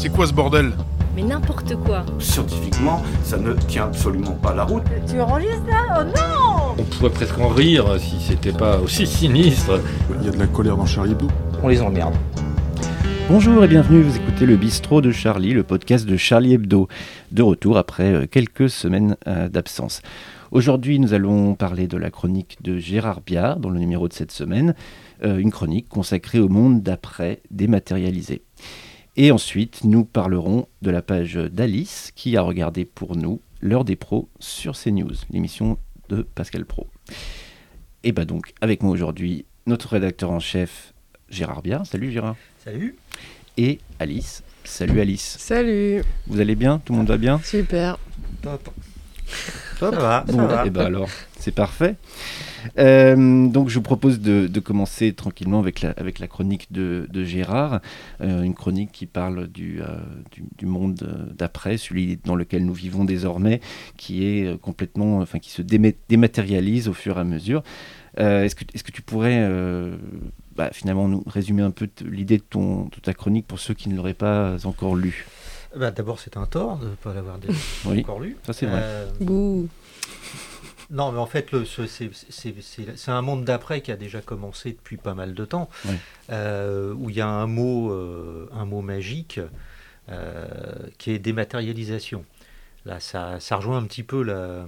C'est quoi ce bordel Mais n'importe quoi. Scientifiquement, ça ne tient absolument pas la route. Tu enregistres là Oh non On pourrait presque en rire si c'était pas aussi sinistre. Il y a de la colère dans Charlie Hebdo. On les emmerde. Bonjour et bienvenue, vous écoutez le bistrot de Charlie, le podcast de Charlie Hebdo, de retour après euh, quelques semaines euh, d'absence. Aujourd'hui, nous allons parler de la chronique de Gérard Biard, dans le numéro de cette semaine, euh, une chronique consacrée au monde d'après dématérialisé. Et ensuite, nous parlerons de la page d'Alice qui a regardé pour nous l'heure des pros sur CNews, l'émission de Pascal Pro. Et bah donc, avec moi aujourd'hui, notre rédacteur en chef, Gérard Biard. Salut Gérard. Salut. Et Alice. Salut Alice. Salut, Vous allez bien? Tout le monde va bien? Super. Top. Ça va, ça Bon, va. et ben alors, c'est parfait. Euh, donc, je vous propose de, de commencer tranquillement avec la, avec la chronique de, de Gérard, Euh, une chronique qui parle du, euh, du, du monde d'après, celui dans lequel nous vivons désormais, qui est complètement, enfin, qui se déma- dématérialise au fur et à mesure. Euh, est-ce que, est-ce que tu pourrais euh, bah, finalement nous résumer un peu l'idée de, ton, de ta chronique pour ceux qui ne l'auraient pas encore lu Bah, D'abord, c'est un tort de ne pas l'avoir Oui, encore lu. ça c'est vrai. Non, mais en fait, c'est- un monde d'après qui a déjà commencé depuis pas mal de temps, euh, où il y a un mot, euh, un mot magique euh, qui est dématérialisation. Là, ça, ça rejoint un petit peu la-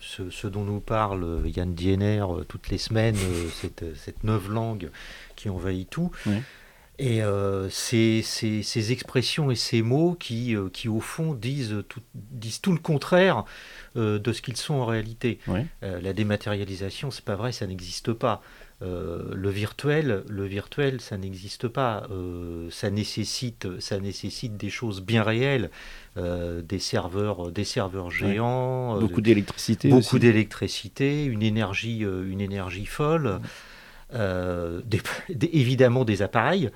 ce, ce dont nous parle Yann Diener toutes les semaines, cette, cette neuve langue qui envahit tout. Ouais. Et euh, ces, ces- ces expressions et ces mots qui, euh, qui au fond, disent tout, disent tout le contraire euh, de ce qu'ils sont en réalité. Euh, la dématérialisation, c'est pas vrai, ça n'existe pas. Le virtuel, le virtuel, ça n'existe pas. Ça nécessite, ça nécessite des choses bien réelles, des serveurs, des serveurs géants, Beaucoup d'électricité beaucoup d'électricité, une énergie, une énergie folle, des- évidemment des appareils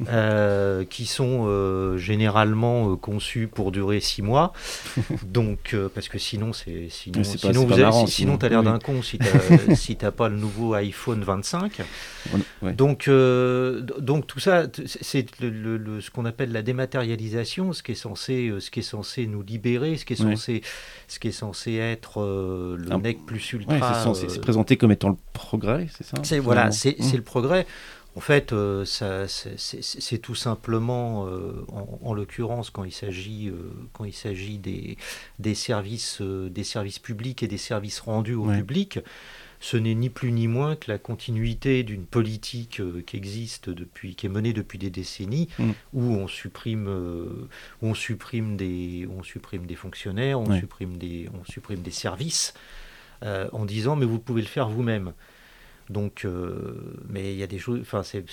euh, qui sont euh, généralement euh, conçus pour durer six mois. Donc, parce que sinon, c'est sinon, Mais c'est pas- sinon, c'est vous avez- marrant, si- sinon. sinon, t'as l'air Oui. d'un con si t'as si t'as pas le nouveau iPhone 25. On- ouais. Donc, donc tout ça, c'est- le- le- le- ce qu'on appelle la dématérialisation, ce qui est censé, ce qui est censé nous libérer, ce qui est Ouais. censé, ce qui est censé être le nec plus Ouais, ultra. c'est censé- euh, c'est présenté comme étant le progrès, c'est ça c'est voilà, c'est c'est le progrès. En fait, euh, c'est- tout simplement, euh, en, en l'occurrence, quand il s'agit euh, quand il s'agit des, des services des services publics et des services rendus au Ouais. public, ce n'est ni plus ni moins que la continuité d'une politique qui existe depuis, qui est menée depuis des décennies, Mm. où on supprime, où on supprime des, on supprime des fonctionnaires, on Ouais. supprime des, on supprime des services, euh, en disant mais vous pouvez le faire vous-même. Donc, euh, mais il y a des choses. Enfin, c'est-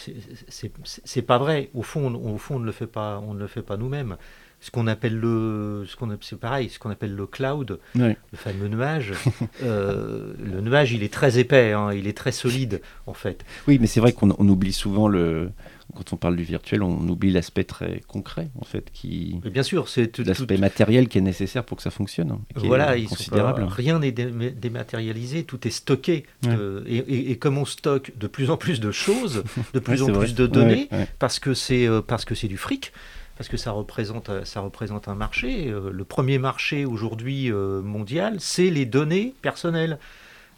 pas vrai. Au fond, on, au fond, on ne le fait pas. On ne le fait pas nous-mêmes. Ce qu'on appelle le, ce qu'on c'est pareil. Ce qu'on appelle le cloud, le fameux nuage. euh, le nuage, il est très épais. hein, il est très solide, en fait. Oui, mais c'est vrai qu'on on oublie souvent le. Quand on parle du virtuel, on oublie l'aspect très concret, en fait, qui Mais bien sûr, c'est tout. l'aspect matériel qui est nécessaire pour que ça fonctionne, hein, qui Voilà, est considérable. pas- rien n'est dé- dématérialisé, tout est stocké. Ouais. euh, et, et- et comme on stocke de plus en plus de choses, de plus Ouais, en plus vrai. de données, ouais. parce que c'est euh, parce que c'est du fric, parce que ça représente ça représente un marché. Euh, le premier marché aujourd'hui euh, mondial, c'est les données personnelles.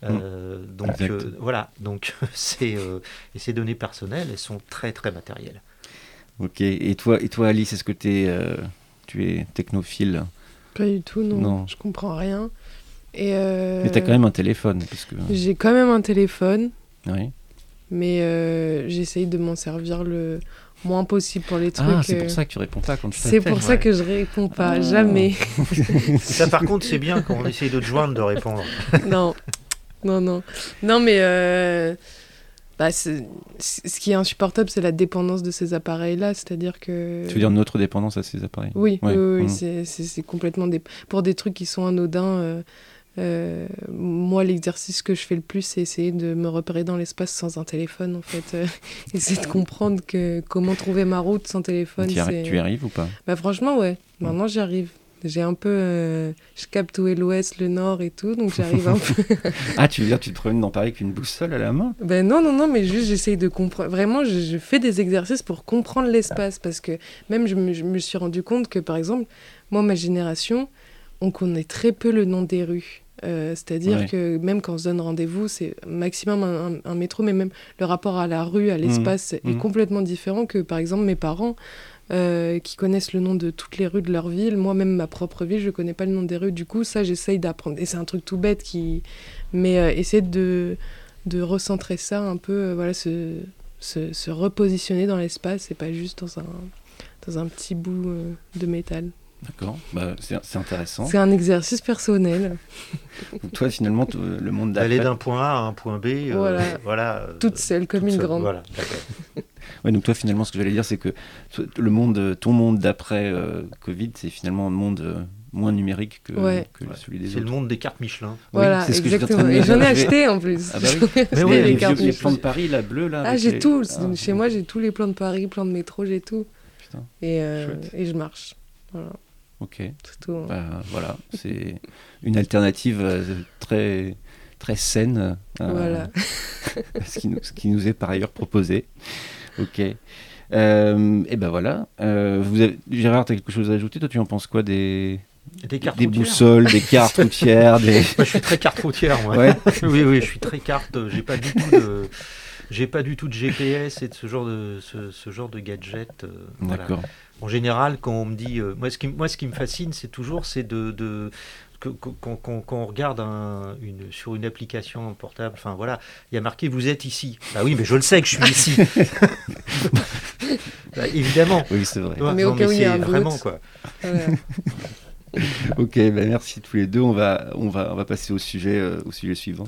Euh, donc Exact. euh, voilà, donc c'est euh, et ces données personnelles, elles sont très très matérielles. Ok. Et toi, et toi, Alice, est-ce que euh, tu es technophile? Pas du tout, non. Non. Je comprends rien. Et euh, Mais t'as quand même un téléphone, parce que. J'ai quand même un téléphone, Oui. mais euh, j'essaye de m'en servir le moins possible pour les trucs. Ah, c'est euh, pour ça que tu réponds pas quand je C'est pour ça ouais. que je réponds pas, Ah. jamais. Ça par contre, c'est bien quand on essaye de te joindre de répondre. non, non, non. Non, mais euh, bah, ce qui est insupportable, c'est la dépendance de ces appareils-là. C'est-à-dire que. Tu veux dire notre dépendance à ces appareils? Oui, Ouais. oui, oui, Mhm. c'est- c'est c'est complètement des... pour des trucs qui sont anodins. euh, euh, moi, l'exercice que je fais le plus, c'est essayer de me repérer dans l'espace sans un téléphone, en fait. Euh, essayer de comprendre que comment trouver ma route sans téléphone. tu, y arri- tu y arrives ou pas? Bah, franchement, ouais. Maintenant, j'y arrive. J'ai un peu. euh, je capte où est l'ouest, le nord et tout, donc j'arrive un peu. Ah, tu veux dire, tu te promènes dans Paris avec une boussole à la main? Ben non, non, non, mais juste j'essaye de comprendre. Vraiment, je, je fais des exercices pour comprendre l'espace parce que même je me, je me suis rendu compte que par exemple, moi, ma génération, on connaît très peu le nom des rues. Euh, C'est-à-dire Ouais. que même quand on se donne rendez-vous, c'est maximum un, un- un métro, mais même le rapport à la rue, à l'espace est Mhm. complètement différent que par exemple mes parents. euh, qui connaissent le nom de toutes les rues de leur ville. Moi, même ma propre ville, je connais pas le nom des rues. Du coup, ça, j'essaye d'apprendre. Et c'est un truc tout bête qui. Mais euh, essayer de, de recentrer ça un peu, euh, voilà, se, se, se repositionner dans l'espace et pas juste dans un, dans un petit bout de métal. D'accord, bah, c'est intéressant. C'est un exercice personnel, Donc, toi, finalement, le monde D'aller d'après. d'un point A à un point B. euh, Voilà. voilà euh, toute seule, comme toute une seule. grande. Voilà, d'accord. Ouais, donc toi, finalement, ce que j'allais dire, c'est que le monde, ton monde d'après euh, Covid, c'est finalement un monde euh, moins numérique que, Ouais. que celui des C'est le autres. monde des cartes Michelin. Oui, Voilà, c'est ce que exactement. Et j'en ai acheté en plus. Ah bah oui. J'en ai Mais acheté oui, les, les vieux- cartes les Michelin. plans de Paris, là, bleu, là. Ah, j'ai les- tout. Ah, Chez moi, j'ai tous les plans de Paris, plans de métro, j'ai tout. Putain, Et, euh, Chouette. et je marche. Voilà, ok. Bah, voilà, c'est une alternative euh, très, très saine euh, Voilà. à ce, qui nous, ce qui nous est par ailleurs proposé. Ok. Euh, et ben voilà. Euh, vous avez, Gérard, tu as quelque chose à ajouter? Toi, tu en penses quoi des, Des cartes des routières. boussoles, des cartes routières des... Moi, je suis très carte routière, moi. Ouais. oui, oui, je suis très carte. J'ai pas du tout de, j'ai pas du tout de GPS et de ce genre de, ce, ce genre de gadget. euh, voilà. En général, quand on me dit, euh, moi, ce qui, moi, ce qui me fascine, c'est toujours, c'est de, de quand, quand- quand on regarde un- une, sur une application portable, enfin voilà, il y a marqué vous êtes ici. Bah oui, mais je le sais que je suis ici. Bah, évidemment. Oui, c'est vrai. Tu vois, Mais au non, cas où il y a c'est un doute. vraiment quoi. Ok, ben merci tous les deux. On va, on va, on va passer au sujet, euh, au sujet suivant.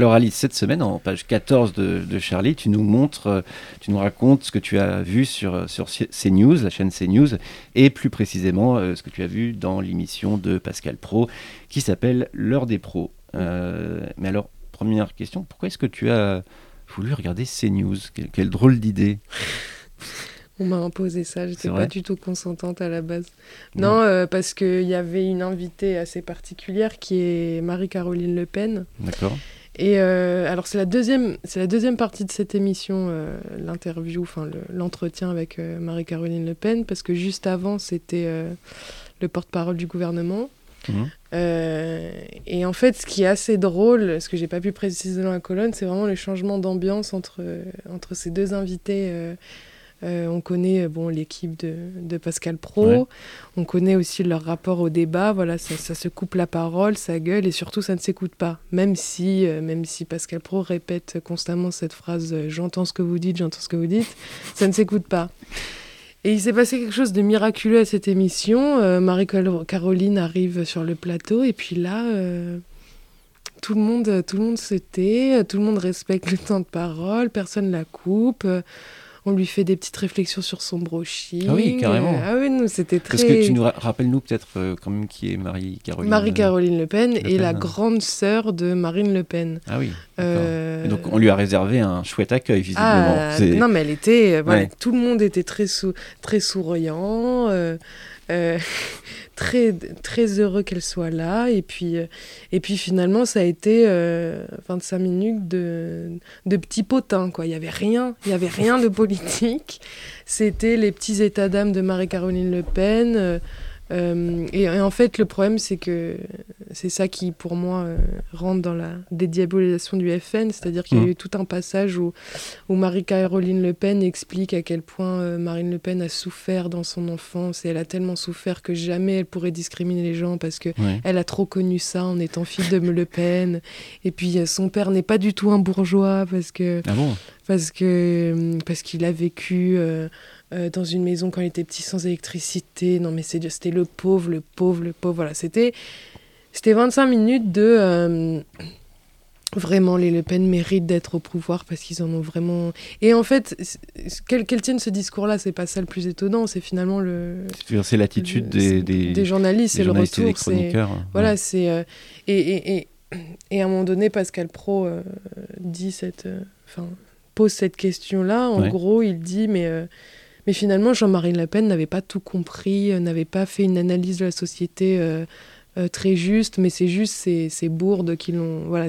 Alors Alice, cette semaine, en page 14 de, de Charlie, tu nous montres, euh, tu nous racontes ce que tu as vu sur, euh, sur CNews, la chaîne CNews, et plus précisément euh, ce que tu as vu dans l'émission de Pascal Pro, qui s'appelle L'heure des pros. Euh, mais alors, première question, pourquoi est-ce que tu as voulu regarder CNews? Quelle, quelle drôle d'idée On m'a imposé ça, j'étais pas du tout consentante à la base. Non. Non, euh, parce qu'il y avait une invitée assez particulière qui est Marie-Caroline Le Pen. D'accord Et euh, alors c'est la deuxième, c'est la deuxième partie de cette émission, euh, l'interview, enfin le- l'entretien avec euh, Marie-Caroline Le Pen, parce que juste avant c'était le porte-parole du gouvernement. Mhm. Et en fait, ce qui est assez drôle, ce que j'ai pas pu préciser dans la colonne, c'est vraiment le changement d'ambiance entre, entre ces deux invités. Euh, on connaît euh, bon, l'équipe de, de Pascal Pro, Ouais. on connaît aussi leur rapport au débat, voilà, ça, ça se coupe la parole, ça gueule et surtout ça ne s'écoute pas. Même si, euh, même si Pascal Pro répète constamment cette phrase J'entends ce que vous dites, j'entends ce que vous dites, ça ne s'écoute pas. Et il s'est passé quelque chose de miraculeux à cette émission. Euh, Marie-Caroline arrive sur le plateau et puis là, tout le monde, tout le monde se tait, tout le monde respecte le temps de parole, personne la coupe. On lui fait des petites réflexions sur son brushing. Ah oui, carrément. Ah oui, nous, c'était très... Parce que tu nous ra- rappelles-nous peut-être euh, quand même qui est Marie-Caroline. Marie-Caroline Le Pen Le est la grande sœur de Marine Le Pen. Ah oui. Euh, donc on lui a réservé un chouette accueil visiblement. Ah, non, mais elle était. euh, voilà, Ouais. Tout le monde était très, sou- très souriant, euh, euh, très, très heureux qu'elle soit là. Et puis, et puis finalement, ça a été euh, 25 minutes de, de petits potins. Quoi. Il n'y avait rien, il y avait rien de politique. C'était les petits états d'âme de Marie-Caroline Le Pen. Euh, et, et en fait, le problème, c'est que c'est ça qui, pour moi, euh, rentre dans la dédiabolisation du FN. C'est-à-dire qu'il y a Mhm. eu tout un passage où, où Marie-Caroline Le Pen explique à quel point euh, Marine Le Pen a souffert dans son enfance. Et elle a tellement souffert que jamais elle pourrait discriminer les gens parce que Ouais. elle a trop connu ça en étant fille de Le Pen. Et puis, euh, son père n'est pas du tout un bourgeois parce que Ah bon? parce que parce qu'il a vécu euh, dans une maison quand il était petit sans électricité. Non, mais c'était le pauvre, le pauvre, le pauvre. Voilà, c'était c'était 25 minutes de euh, vraiment les Le Pen méritent d'être au pouvoir parce qu'ils en ont vraiment. Et en fait, c'est- c'est- qu'elle qu'elle tienne ce discours-là, c'est pas ça le plus étonnant. C'est finalement le C'est- l'attitude des, des, des journalistes, des c'est le des retour, c'est chroniqueurs. voilà, Ouais. c'est. euh, et, et, et, et à un moment donné, Pascal Pro euh, dit cette. Enfin. pose cette question-là, en Ouais. gros, il dit mais, euh, mais finalement, Jean-Marie Le Pen n'avait pas tout compris, euh, n'avait pas fait une analyse de la société euh, euh, très juste, mais c'est juste ces, ces bourdes qui l'ont. Voilà.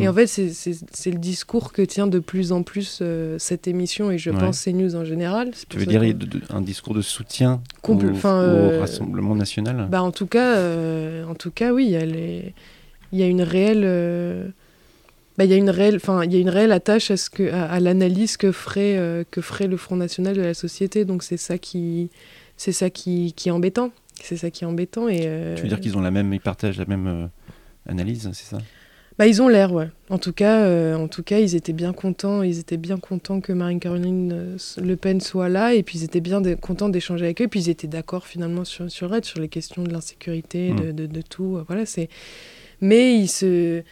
Et en fait, c'est, le discours que tient de plus en plus euh, cette émission, et je Ouais. pense CNews en général. Tu veux dire que- il y a de- de- un discours de soutien Compl- au, Rassemblement national? Bah, en tout cas, en tout cas, oui, il y a y une réelle, bah, il y a une réelle, enfin, il y a une réelle attache à ce que, à, à l'analyse que ferait, euh, que ferait le Front National de la société. Donc c'est ça qui, c'est ça qui, qui est embêtant. C'est ça qui est embêtant et. euh, Tu veux dire qu'ils ont la même, ils partagent la même euh, analyse, c'est ça? Bah, ils ont l'air, ouais. En tout cas, euh, en tout cas, ils étaient bien contents. Ils étaient bien contents que Marine-Caroline Le Pen soit là, et puis ils étaient bien contents d'échanger avec eux. Et puis ils étaient d'accord finalement sur sur elle, sur les questions de l'insécurité, de, de, de tout. Voilà, c'est. Mais ils se.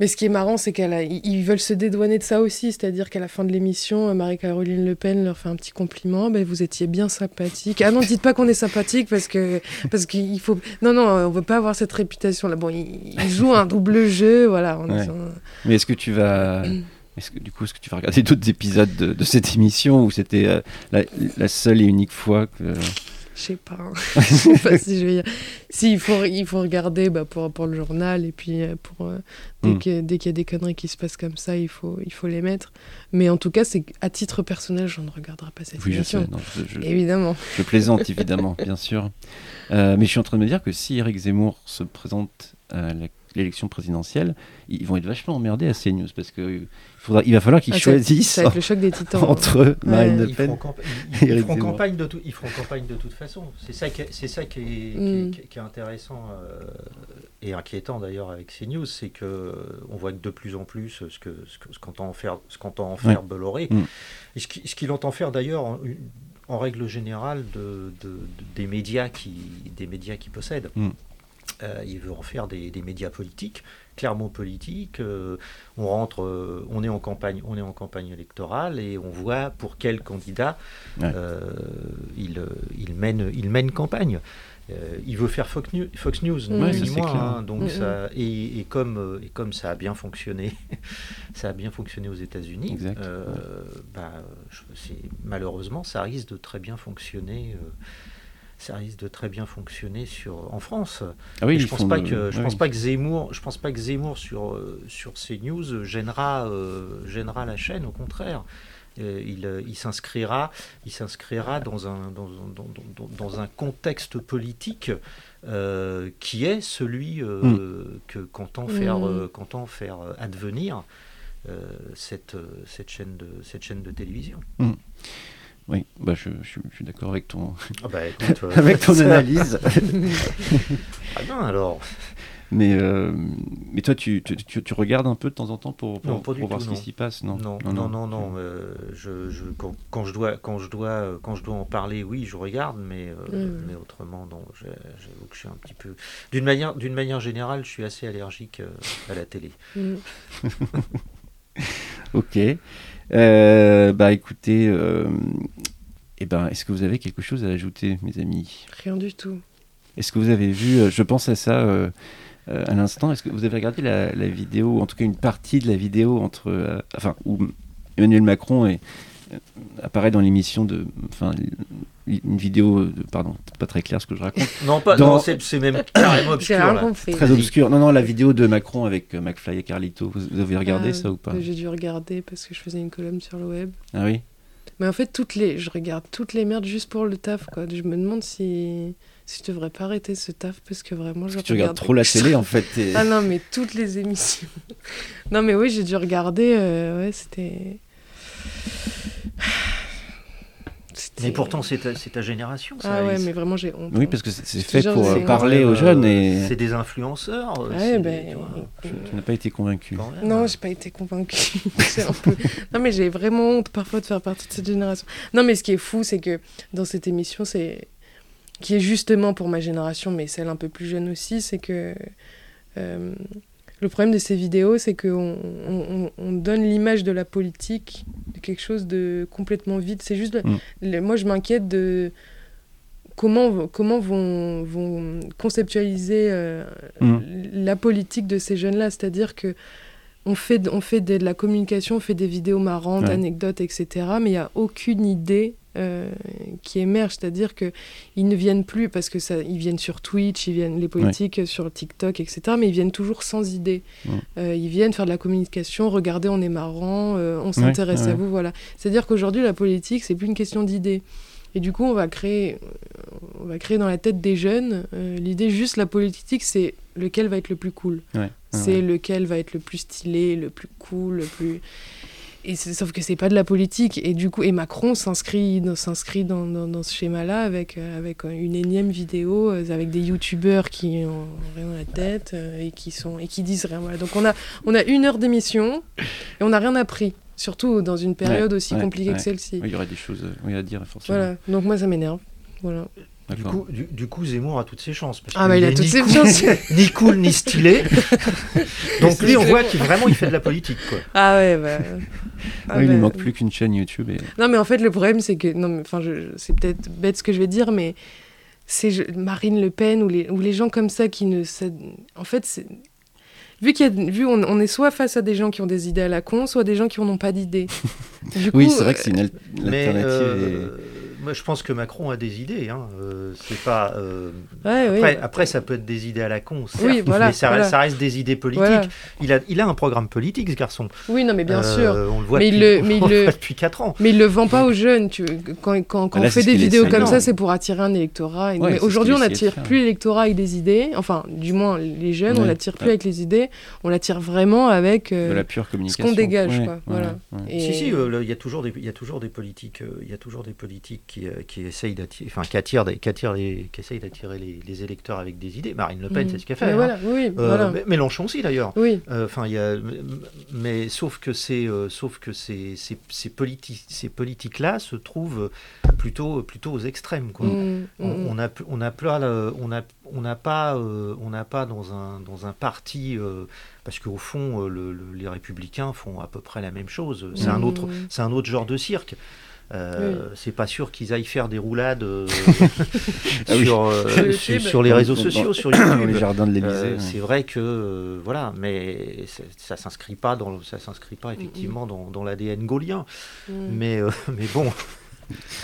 Mais ce qui est marrant, c'est qu'elle a- ils ils veulent se dédouaner de ça aussi, c'est-à-dire qu'à la fin de l'émission, euh, Marie-Caroline Le Pen leur fait un petit compliment. Ben, vous étiez bien sympathique. Ah non, dites pas qu'on est sympathique parce que parce qu'il faut. Non, non, on veut pas avoir cette réputation-là. Bon, ils, ils jouent un double jeu, voilà. en Ouais. disant- Mais est-ce que tu vas. Est-ce que, du coup, est-ce que tu vas regarder d'autres épisodes de, de cette émission ou c'était euh, la, la seule et unique fois que. Je sais pas. hein. Je sais pas si je vais. y- Si, il faut, il faut regarder bah, pour, pour le journal et puis euh, pour, euh, dès Mm. que- dès qu'il y a des conneries qui se passent comme ça, il faut, il faut les mettre. Mais en tout cas, c'est à titre personnel, je ne regarderai pas cette Oui, je émission. sais. non, je, je- Évidemment. je plaisante évidemment, bien sûr. Euh, mais je suis en train de me dire que si Eric Zemmour se présente à la- l'élection présidentielle, ils vont être vachement emmerdés à CNews parce que il, faudra, il va falloir qu'ils Ah, choisissent Ça va être le choc des titans. entre Marine Le Ils Pen. feront, campa- ils- ils Eric feront campagne de tout- ils feront campagne de toute façon. C'est ça qui est, c'est ça qui est, qui Mm. est- qui est- qui est intéressant euh, et inquiétant d'ailleurs avec CNews, c'est que euh, on voit de plus en plus ce que ce que- ce qu'entend en faire ce qu'entend faire Bolloré Mm. et ce qui- ce qu'il entend faire d'ailleurs en, en règle générale de, de- de- des médias qui des médias qui possèdent. Mm. Euh, il veut en faire des, des médias politiques, clairement politiques. euh, on rentre, euh, on est en campagne, on est en campagne électorale et on voit pour quel candidat Ouais. euh, il, il mène, il mène campagne. Euh, il veut faire Fox News, Fox News Ouais, moins, clair. hein, donc ça, et, et comme, et comme ça a bien fonctionné, ça a bien fonctionné aux États-Unis. Euh, bah, malheureusement, ça risque de très bien fonctionner. Ça risque de très bien fonctionner sur, en France. Ah oui, je pense pas de- que je pense oui. pas que Zemmour, je pense pas que Zemmour sur euh, sur CNews gênera euh, gênera la chaîne. Au contraire, Euh, il, euh, il s'inscrira il s'inscrira dans un dans, dans- dans- dans un contexte politique euh, qui est celui euh, Hmm. que qu'entend faire Mm. euh, qu'entend faire advenir euh, cette cette chaîne de cette chaîne de télévision. Oui, bah, je, je- je suis d'accord avec ton, Ah bah, écoute, euh, avec ton analyse. Ah bien alors. mais, euh, mais toi, tu, tu, tu- tu regardes un peu de temps en temps pour, pour, Non, pas du pour voir tout, ce non. qui s'y passe Non, Non, non, non, non. euh, je, je- quand, quand je dois, quand je dois, quand je dois en parler, oui, je regarde, mais, euh, Mm. mais autrement, non. J'avoue que je suis un petit peu. D'une manière, d'une manière générale, je suis assez allergique euh, à la télé. Mm. Ok. Euh, bah écoutez, euh, eh ben, est-ce que vous avez quelque chose à ajouter, mes amis? Rien du tout. Est-ce que vous avez vu, euh, je pense à ça euh, à l'instant, est-ce que vous avez regardé la, la vidéo, en tout cas une partie de la vidéo entre, enfin, où Emmanuel Macron est, apparaît dans l'émission de, enfin, une vidéo, de, pardon, c'est pas très clair ce que je raconte, Non, pas. Dans- non, c'est c'est même carrément obscur. compris. très obscure. Non, non, la vidéo de Macron avec euh, McFly et Carlito. Vous, vous avez regardé Ah, ça ou pas? J'ai dû regarder parce que je faisais une colonne sur le web. Ah oui? Mais en fait, toutes les, je regarde toutes les merdes juste pour le taf. Quoi. Je me demande si, si je devrais pas arrêter ce taf parce que vraiment, je que tu regardes regarde trop la télé en fait. et- Ah non, mais toutes les émissions. non, mais oui, j'ai dû regarder. euh, ouais, c'était. Mais pourtant, c'est ta, c'est ta génération. Ça, Ah ouais, mais vraiment, j'ai honte. Oui, hein. parce que c'est fait pour c'est- euh, parler aux jeunes et C'est des influenceurs. Ouais, c'est ben, des- tu vois, euh, tu n'as pas été convaincu. Non, j'ai pas été peu- Non, mais j'ai vraiment honte parfois de faire partie de cette génération. Non, mais ce qui est fou, c'est que dans cette émission, c'est qui est justement pour ma génération, mais celle un peu plus jeune aussi, c'est que euh, le problème de ces vidéos, c'est qu'on on, on- on donne l'image de la politique de quelque chose de complètement vide. C'est juste, Mm. le- moi, je m'inquiète de comment comment vont vont conceptualiser euh, Mm. la politique de ces jeunes-là, c'est-à-dire que on fait, on fait de, la communication, on fait des vidéos marrantes, Ouais. anecdotes, etc. Mais il n'y a aucune idée euh, qui émerge. C'est-à-dire qu'ils ne viennent plus, parce que ça, ils viennent sur Twitch, ils viennent les politiques euh, sur TikTok, etc. Mais ils viennent toujours sans idée. Ouais. Euh, ils viennent faire de la communication, regardez, on est marrant, euh, on s'intéresse ouais, à vous, voilà. C'est-à-dire qu'aujourd'hui, la politique, c'est plus une question d'idées. Et du coup, on va créer, on va créer dans la tête des jeunes l'idée juste la politique, c'est lequel va être le plus cool. C'est lequel va être le plus stylé, le plus cool, le plus. Et sauf que c'est pas de la politique. Et du coup, et Macron s'inscrit dans, s'inscrit dans, dans, dans ce schéma-là avec, euh, avec une énième vidéo, euh, avec des youtubeurs qui ont rien dans la tête euh, et qui, sont, et qui disent rien. Voilà. Donc on a, on a une heure d'émission et on n'a rien appris. Surtout dans une période Ouais, aussi ouais, compliquée ouais. que celle-ci. Il y aurait des choses euh, à dire, forcément. Voilà. Donc moi, ça m'énerve. Voilà. Du coup, du, du coup, Zemmour a toutes ses chances. Parce Ah bah, il a est toutes ses cool, chances. ni cool ni stylé. Donc lui, on voit qu'il vraiment il fait de la politique. Quoi. Ah ouais, bah. ah Oui, il bah, ne manque plus qu'une chaîne YouTube. Et... Non, mais en fait, le problème, c'est que. Non, mais enfin, je, je- c'est peut-être bête ce que je vais dire, mais c'est je- Marine Le Pen ou les, ou les gens comme ça qui ne. ça- en fait, c'est. Vu, qu'il y a, vu on, on est soit face à des gens qui ont des idées à la con, soit des gens qui n'ont pas d'idées. Du Oui, coup, c'est vrai que c'est une al- Mais alternative. euh, moi, je pense que Macron a des idées. Hein. Euh, c'est pas. euh, Ouais, oui. après, après, ça peut être des idées à la con, certes, Oui, voilà, mais ça, voilà. reste, ça reste des idées politiques. Voilà. Il, a, il a un programme politique, ce garçon. Oui, non, mais bien Euh, sûr. On le voit Mais depuis, le- mais il on le le- voit depuis 4 ans. Mais il le vend pas aux jeunes. Tu... Quand, quand, quand là, on fait des vidéos comme ça, c'est pour attirer un électorat. Ouais, mais aujourd'hui, on n'attire plus l'électorat avec des idées. Enfin, du moins, les jeunes, on l'attire plus avec les idées. On l'attire vraiment avec euh, de la pure ce qu'on dégage. Quoi. voilà. Si, si, il y a toujours des, il y a toujours des politiques, il y a toujours des politiques qui, euh, qui essayent d'attirer, enfin, qui attirent, des, qui attirent les, qui essayent d'attirer les, les électeurs avec des idées. Marine Le Pen, Mm. c'est ce qu'elle fait. Mais hein. voilà, oui, Euh, voilà. Mélenchon aussi d'ailleurs. Oui, Euh, Enfin, a, mais sauf que c'est, euh, sauf que ces, ces, ces, politi- ces politiques-là se trouvent plutôt, plutôt aux extrêmes. Quoi. Mm, On- mm, On a, p- on a pas, le- on a, on n'a pas, euh, on n'a pas dans un, dans un parti, euh, parce qu'au fond, euh, le- le- les républicains font à peu près la même chose. C'est un autre, c'est un autre genre de cirque. Euh, C'est pas sûr qu'ils aillent faire des roulades euh, Ah oui. sur, euh, Sur YouTube. les réseaux dans- sociaux, dans- sur Dans les YouTube. jardins de l'Élysée. Euh, ouais. c'est vrai que euh, voilà, mais ça s'inscrit pas dans ça s'inscrit pas effectivement dans, dans l'ADN gaulien. mm. Mais euh, mais bon,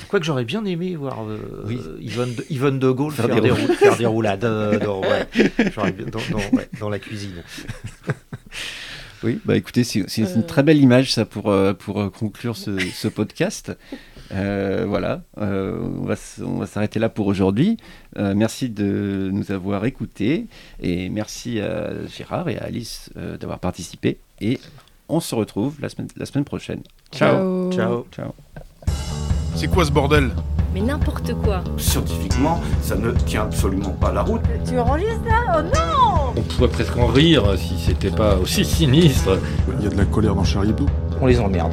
quoique j'aurais bien aimé voir euh, Oui. Yvonne, de, Yvonne de Gaulle Faire faire, des des, roulades. rou- faire des roulades euh, dans, ouais, j'aurais bien- dans, dans- ouais, dans la cuisine. Oui, bah écoutez, c'est une Euh. très belle image ça pour, euh, pour euh, conclure ce, ce podcast. Euh, voilà, euh, on va, on va s'arrêter là pour aujourd'hui. Euh, merci de nous avoir écoutés et merci à Gérard et à Alice euh, d'avoir participé. Et on se retrouve la semaine, la semaine prochaine. Ciao. Ciao. Ciao. C'est quoi ce bordel? Mais n'importe quoi. Scientifiquement, ça ne tient absolument pas la route. Tu enregistres là? Oh non On pourrait presque en rire si c'était pas aussi sinistre. Il y a de la colère dans Charlie Hebdo. On les emmerde.